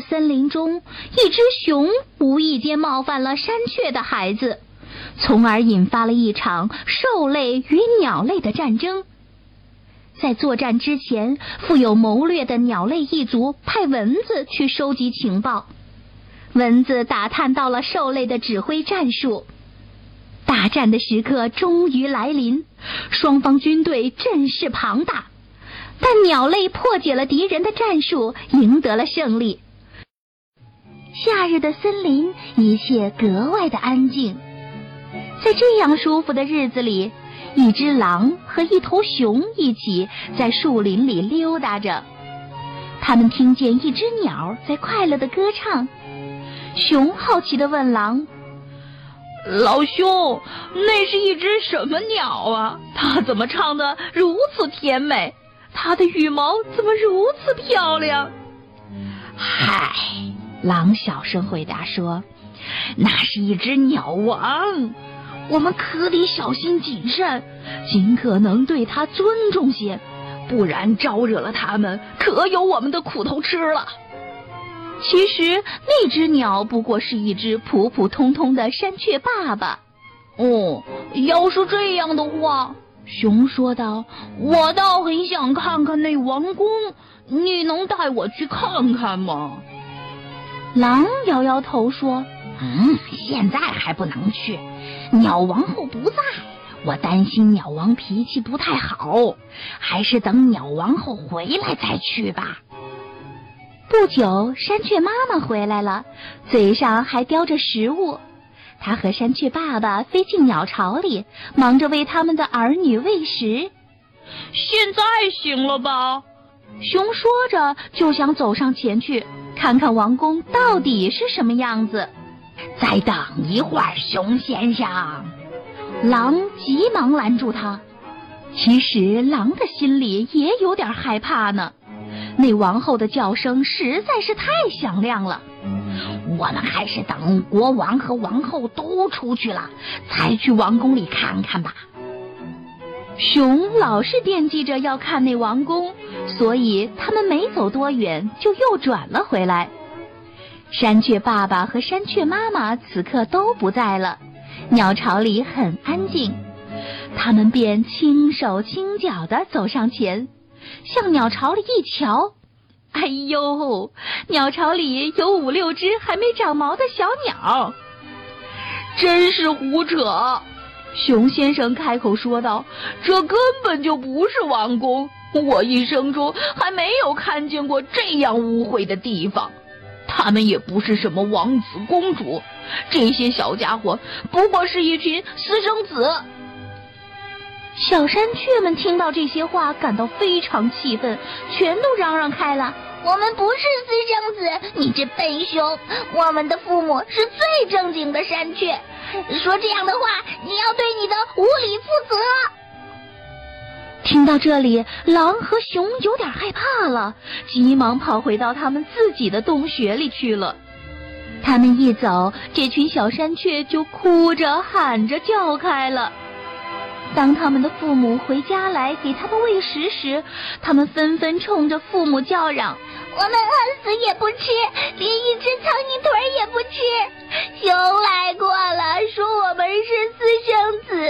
森林中，一只熊无意间冒犯了山雀的孩子，从而引发了一场兽类与鸟类的战争。在作战之前，富有谋略的鸟类一族派蚊子去收集情报。蚊子打探到了兽类的指挥战术。大战的时刻终于来临，双方军队阵势庞大。但鸟类破解了敌人的战术，赢得了胜利。夏日的森林一切格外的安静，在这样舒服的日子里，一只狼和一头熊一起在树林里溜达着。他们听见一只鸟在快乐的歌唱。熊好奇的问狼：“老兄，那是一只什么鸟啊？它怎么唱的如此甜美？”它的羽毛怎么如此漂亮？嗨，狼小声回答说：“那是一只鸟王，我们可得小心谨慎，尽可能对它尊重些，不然招惹了它们，可有我们的苦头吃了。”其实那只鸟不过是一只普普通通的山雀爸爸。哦，要是这样的话。熊说道：“我倒很想看看那王宫，你能带我去看看吗？”狼摇摇头说：“嗯，现在还不能去，鸟王后不在，我担心鸟王脾气不太好，还是等鸟王后回来再去吧。”不久，山雀妈妈回来了，嘴上还叼着食物。他和山雀爸爸飞进鸟巢里，忙着为他们的儿女喂食。现在行了吧？熊说着，就想走上前去，看看王宫到底是什么样子。再等一会儿，熊先生。狼急忙拦住他。其实，狼的心里也有点害怕呢。那王后的叫声实在是太响亮了。我们还是等国王和王后都出去了，才去王宫里看看吧。熊老是惦记着要看那王宫，所以他们没走多远就又转了回来。山雀爸爸和山雀妈妈此刻都不在了，鸟巢里很安静。他们便轻手轻脚的走上前，向鸟巢里一瞧。哎呦，鸟巢里有五六只还没长毛的小鸟，真是胡扯！熊先生开口说道：“这根本就不是王宫，我一生中还没有看见过这样污秽的地方。他们也不是什么王子公主，这些小家伙不过是一群私生子。”小山雀们听到这些话，感到非常气愤，全都嚷嚷开了：“我们不是私生子，你这笨熊！我们的父母是最正经的山雀，说这样的话，你要对你的无礼负责。”听到这里，狼和熊有点害怕了，急忙跑回到他们自己的洞穴里去了。他们一走，这群小山雀就哭着喊着叫开了。当他们的父母回家来给他们喂食时，他们纷纷冲着父母叫嚷：“我们饿死也不吃，连一只苍蝇腿也不吃。熊来过了，说我们是私生子，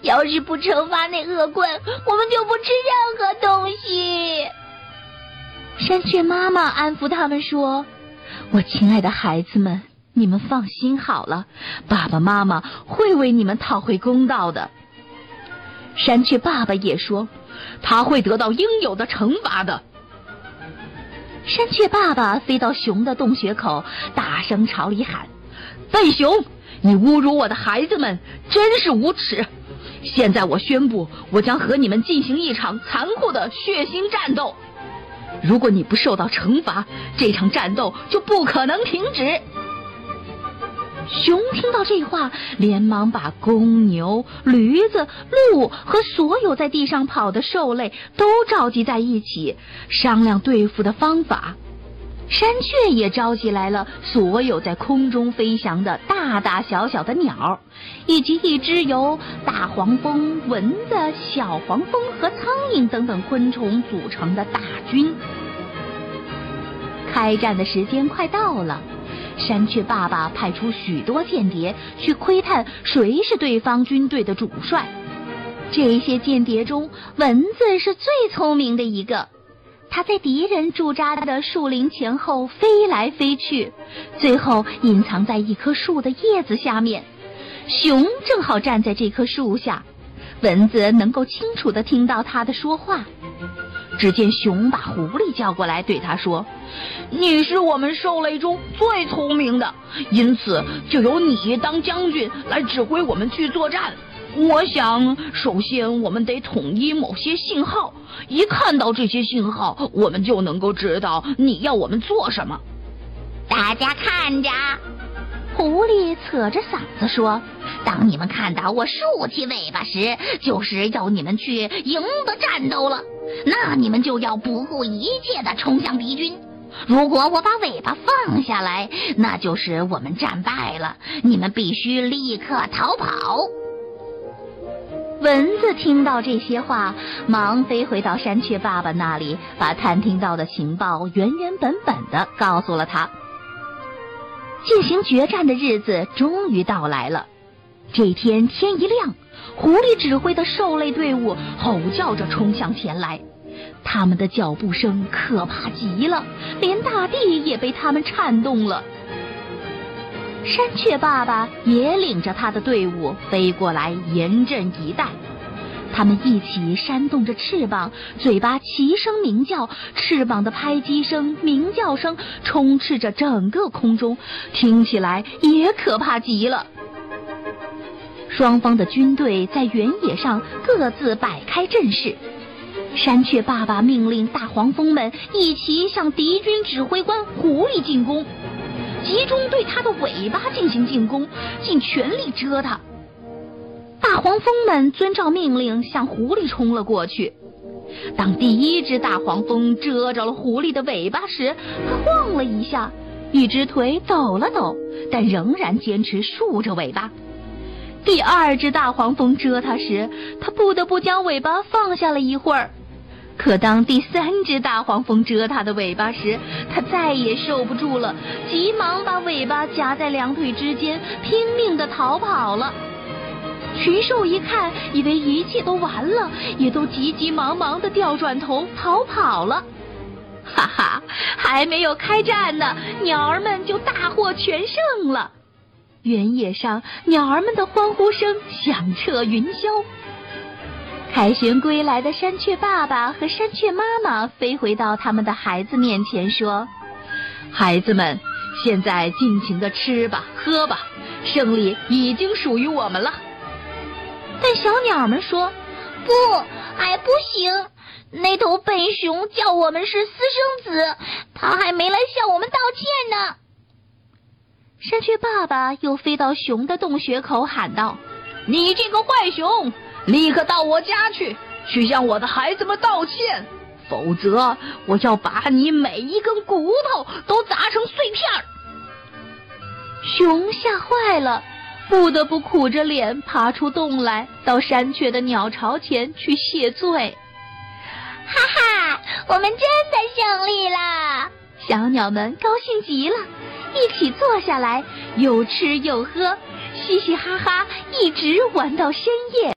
要是不惩罚那恶棍，我们就不吃任何东西。”山雀妈妈安抚他们说：“我亲爱的孩子们，你们放心好了，爸爸妈妈会为你们讨回公道的。”山雀爸爸也说，他会得到应有的惩罚的。山雀爸爸飞到熊的洞穴口，大声朝里喊：“笨熊，你侮辱我的孩子们，真是无耻！现在我宣布，我将和你们进行一场残酷的血腥战斗。如果你不受到惩罚，这场战斗就不可能停止。”熊听到这话，连忙把公牛、驴子、鹿和所有在地上跑的兽类都召集在一起，商量对付的方法。山雀也召集来了所有在空中飞翔的大大小小的鸟，以及一支由大黄蜂、蚊子、小黄蜂和苍蝇等等昆虫组成的大军。开战的时间快到了。山雀爸爸派出许多间谍去窥探谁是对方军队的主帅。这些间谍中，蚊子是最聪明的一个。它在敌人驻扎的树林前后飞来飞去，最后隐藏在一棵树的叶子下面。熊正好站在这棵树下，蚊子能够清楚地听到它的说话。只见熊把狐狸叫过来，对他说：“你是我们兽类中最聪明的，因此就由你当将军来指挥我们去作战。我想，首先我们得统一某些信号，一看到这些信号，我们就能够知道你要我们做什么。大家看着。”狐狸扯着嗓子说：“当你们看到我竖起尾巴时，就是要你们去赢得战斗了。那你们就要不顾一切的冲向敌军。如果我把尾巴放下来，那就是我们战败了。你们必须立刻逃跑。”蚊子听到这些话，忙飞回到山雀爸爸那里，把探听到的情报原原本本的告诉了他。进行决战的日子终于到来了。这天天一亮，狐狸指挥的兽类队伍吼叫着冲向前来，他们的脚步声可怕极了，连大地也被他们颤动了。山雀爸爸也领着他的队伍飞过来，严阵以待。他们一起扇动着翅膀，嘴巴齐声鸣叫，翅膀的拍击声、鸣叫声充斥着整个空中，听起来也可怕极了。双方的军队在原野上各自摆开阵势。山雀爸爸命令大黄蜂们一起向敌军指挥官狐狸进攻，集中对他的尾巴进行进攻，尽全力蛰他。大黄蜂们遵照命令向狐狸冲了过去。当第一只大黄蜂蛰着了狐狸的尾巴时，它晃了一下，一只腿抖了抖，但仍然坚持竖着尾巴。第二只大黄蜂蛰它时，它不得不将尾巴放下了一会儿。可当第三只大黄蜂蛰它的尾巴时，它再也受不住了，急忙把尾巴夹在两腿之间，拼命的逃跑了。群兽一看，以为一切都完了，也都急急忙忙的调转头逃跑了。哈哈，还没有开战呢，鸟儿们就大获全胜了。原野上，鸟儿们的欢呼声响彻云霄。凯旋归来的山雀爸爸和山雀妈妈飞回到他们的孩子面前，说：“孩子们，现在尽情的吃吧，喝吧，胜利已经属于我们了。”但小鸟们说：“不，哎不行。那头笨熊叫我们是私生子，他还没来向我们道歉呢。”山雀爸爸又飞到熊的洞穴口喊道：“你这个坏熊，立刻到我家去，去向我的孩子们道歉，否则我要把你每一根骨头都砸成碎片。”熊吓坏了。不得不苦着脸爬出洞来，到山雀的鸟巢前去谢罪。哈哈，我们真的胜利了！小鸟们高兴极了，一起坐下来，又吃又喝，嘻嘻哈哈，一直玩到深夜。